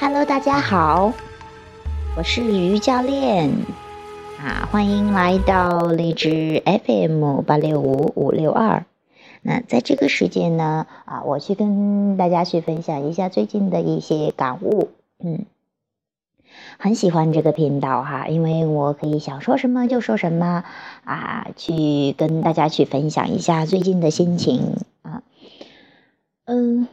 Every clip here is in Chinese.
Hello，大家好，我是于教练啊，欢迎来到荔枝 FM 八六五五六二。那在这个时间呢，啊，我去跟大家去分享一下最近的一些感悟。嗯，很喜欢这个频道哈，因为我可以想说什么就说什么啊，去跟大家去分享一下最近的心情啊。嗯。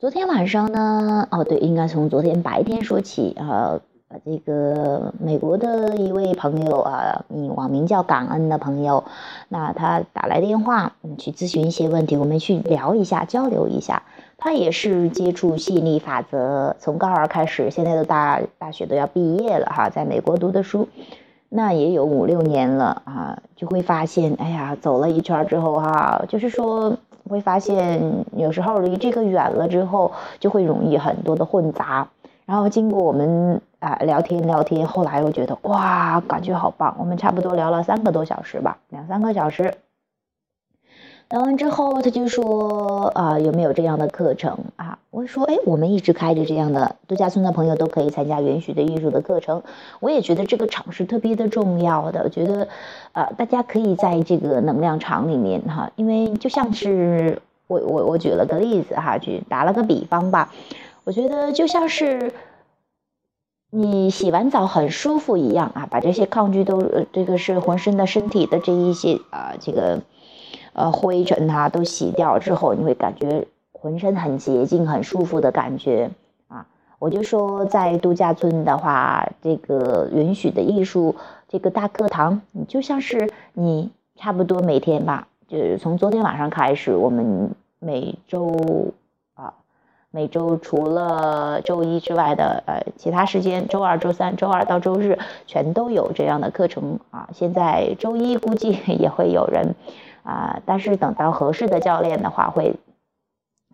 昨天晚上呢？哦，对，应该从昨天白天说起啊。这个美国的一位朋友啊，你网名叫感恩的朋友，那他打来电话，去咨询一些问题，我们去聊一下，交流一下。他也是接触吸引力法则，从高二开始，现在都大大学都要毕业了哈，在美国读的书，那也有五六年了啊，就会发现，哎呀，走了一圈之后哈，就是说。会发现有时候离这个远了之后，就会容易很多的混杂。然后经过我们啊聊天聊天，后来我觉得哇，感觉好棒。我们差不多聊了三个多小时吧，两三个小时。聊完之后，他就说啊，有没有这样的课程啊？我说，哎，我们一直开着这样的度假村的朋友都可以参加允许的艺术的课程。我也觉得这个场是特别的重要的。我觉得，呃，大家可以在这个能量场里面哈，因为就像是我我我举了个例子哈，去打了个比方吧。我觉得就像是你洗完澡很舒服一样啊，把这些抗拒都这个是浑身的身体的这一些啊这个。呃，灰尘它都洗掉之后，你会感觉浑身很洁净、很舒服的感觉啊！我就说，在度假村的话，这个允许的艺术这个大课堂，你就像是你差不多每天吧，就是从昨天晚上开始，我们每周啊，每周除了周一之外的呃其他时间，周二、周三、周二到周日全都有这样的课程啊！现在周一估计 也会有人。啊，但是等到合适的教练的话，会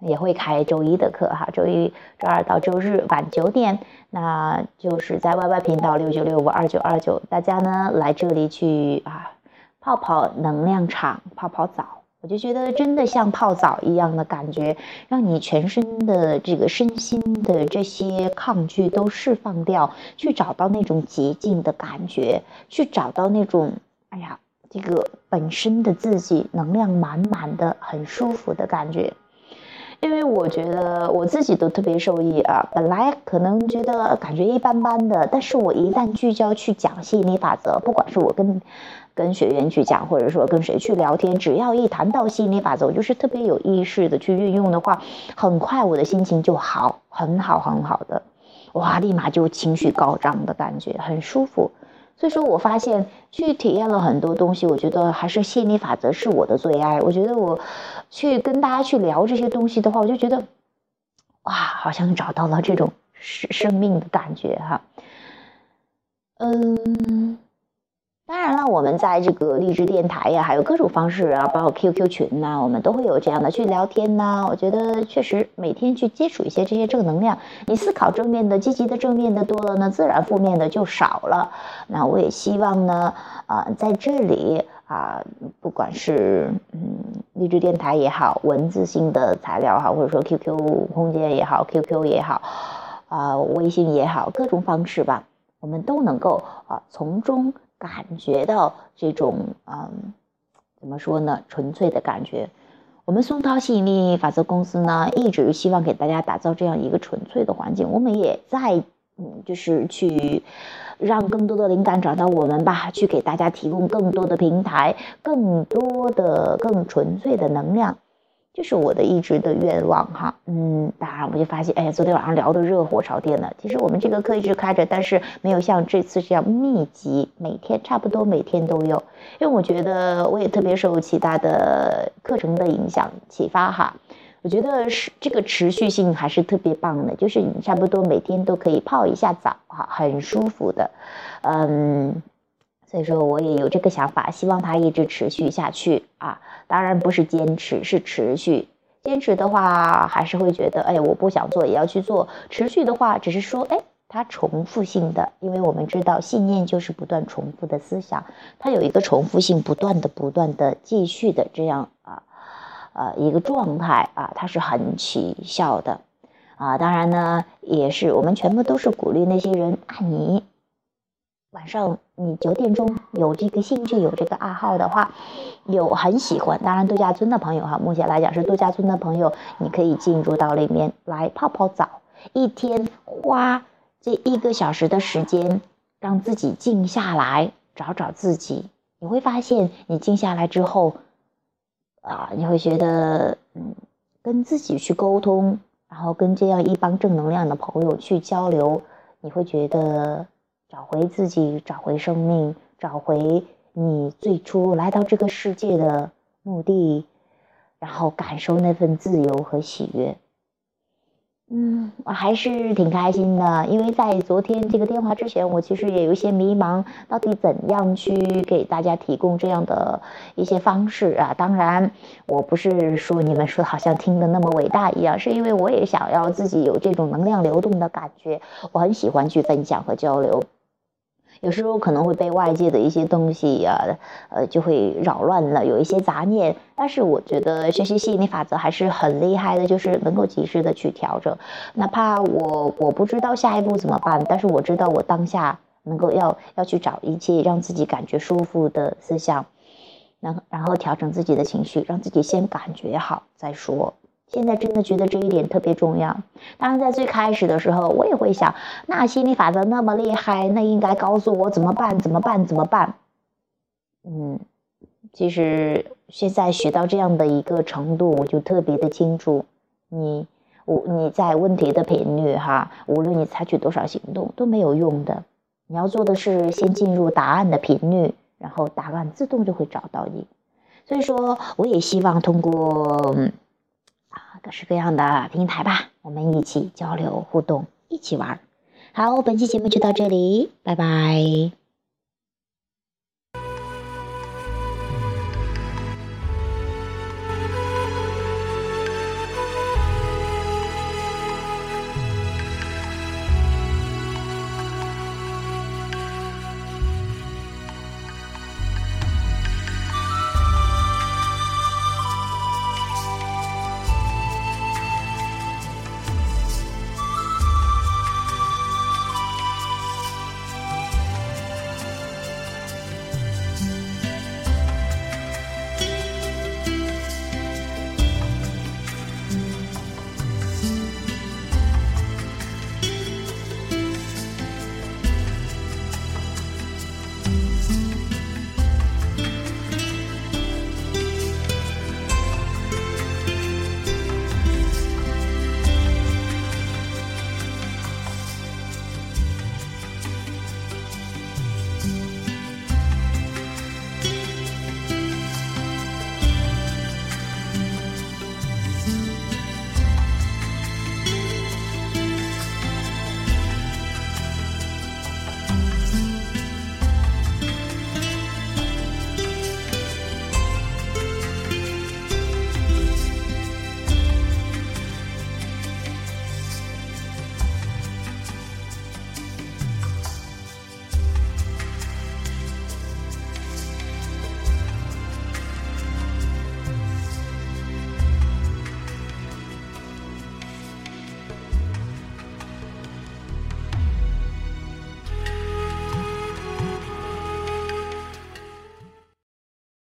也会开周一的课哈，周一、周二到周日晚九点，那就是在 Y Y 频道六九六五二九二九，大家呢来这里去啊泡泡能量场，泡泡澡，我就觉得真的像泡澡一样的感觉，让你全身的这个身心的这些抗拒都释放掉，去找到那种洁净的感觉，去找到那种哎呀。这个本身的自己能量满满的，很舒服的感觉，因为我觉得我自己都特别受益啊。本来可能觉得感觉一般般的，但是我一旦聚焦去讲吸引力法则，不管是我跟跟学员去讲，或者说跟谁去聊天，只要一谈到吸引力法则，我就是特别有意识的去运用的话，很快我的心情就好，很好很好的，哇，立马就情绪高涨的感觉，很舒服。所以说我发现去体验了很多东西，我觉得还是吸引力法则是我的最爱。我觉得我去跟大家去聊这些东西的话，我就觉得哇，好像找到了这种生生命的感觉哈，嗯。当然了，我们在这个励志电台呀，还有各种方式啊，包括 QQ 群呐，我们都会有这样的去聊天呐。我觉得确实每天去接触一些这些正能量，你思考正面的、积极的、正面的多了呢，自然负面的就少了。那我也希望呢，啊，在这里啊，不管是嗯励志电台也好，文字性的材料哈，或者说 QQ 空间也好，QQ 也好，啊，微信也好，各种方式吧，我们都能够啊从中。感觉到这种嗯，怎么说呢？纯粹的感觉。我们松涛吸引力法则公司呢，一直希望给大家打造这样一个纯粹的环境。我们也在嗯，就是去让更多的灵感找到我们吧，去给大家提供更多的平台，更多的更纯粹的能量。这是我的一直的愿望哈，嗯，当然我就发现，哎呀，昨天晚上聊得热火朝天的。其实我们这个课一直开着，但是没有像这次这样密集，每天差不多每天都有。因为我觉得我也特别受其他的课程的影响启发哈，我觉得是这个持续性还是特别棒的，就是你差不多每天都可以泡一下澡哈，很舒服的，嗯。所以说，我也有这个想法，希望它一直持续下去啊！当然不是坚持，是持续。坚持的话，还是会觉得，哎，我不想做也要去做。持续的话，只是说，哎，它重复性的，因为我们知道，信念就是不断重复的思想，它有一个重复性，不断的、不断的继续的这样啊，呃，一个状态啊，它是很起效的。啊。当然呢，也是我们全部都是鼓励那些人啊，你晚上你九点钟有这个兴趣、有这个爱好的话，有很喜欢。当然，度假村的朋友哈，目前来讲是度假村的朋友，你可以进入到里面来泡泡澡，一天花这一个小时的时间，让自己静下来，找找自己。你会发现，你静下来之后，啊，你会觉得，嗯，跟自己去沟通，然后跟这样一帮正能量的朋友去交流，你会觉得找回自己，找回生命，找回你最初来到这个世界的目的，然后感受那份自由和喜悦。嗯，我还是挺开心的，因为在昨天这个电话之前，我其实也有一些迷茫，到底怎样去给大家提供这样的一些方式啊？当然，我不是说你们说好像听的那么伟大一样，是因为我也想要自己有这种能量流动的感觉，我很喜欢去分享和交流。有时候可能会被外界的一些东西啊，呃，就会扰乱了，有一些杂念。但是我觉得学习吸引力法则还是很厉害的，就是能够及时的去调整。哪怕我我不知道下一步怎么办，但是我知道我当下能够要要去找一切让自己感觉舒服的思想，然然后调整自己的情绪，让自己先感觉好再说。现在真的觉得这一点特别重要。当然，在最开始的时候，我也会想，那心理法则那么厉害，那应该告诉我怎么办？怎么办？怎么办？嗯，其实现在学到这样的一个程度，我就特别的清楚，你我你在问题的频率哈，无论你采取多少行动都没有用的。你要做的是先进入答案的频率，然后答案自动就会找到你。所以说，我也希望通过。各式各样的平台吧，我们一起交流互动，一起玩。好，本期节目就到这里，拜拜。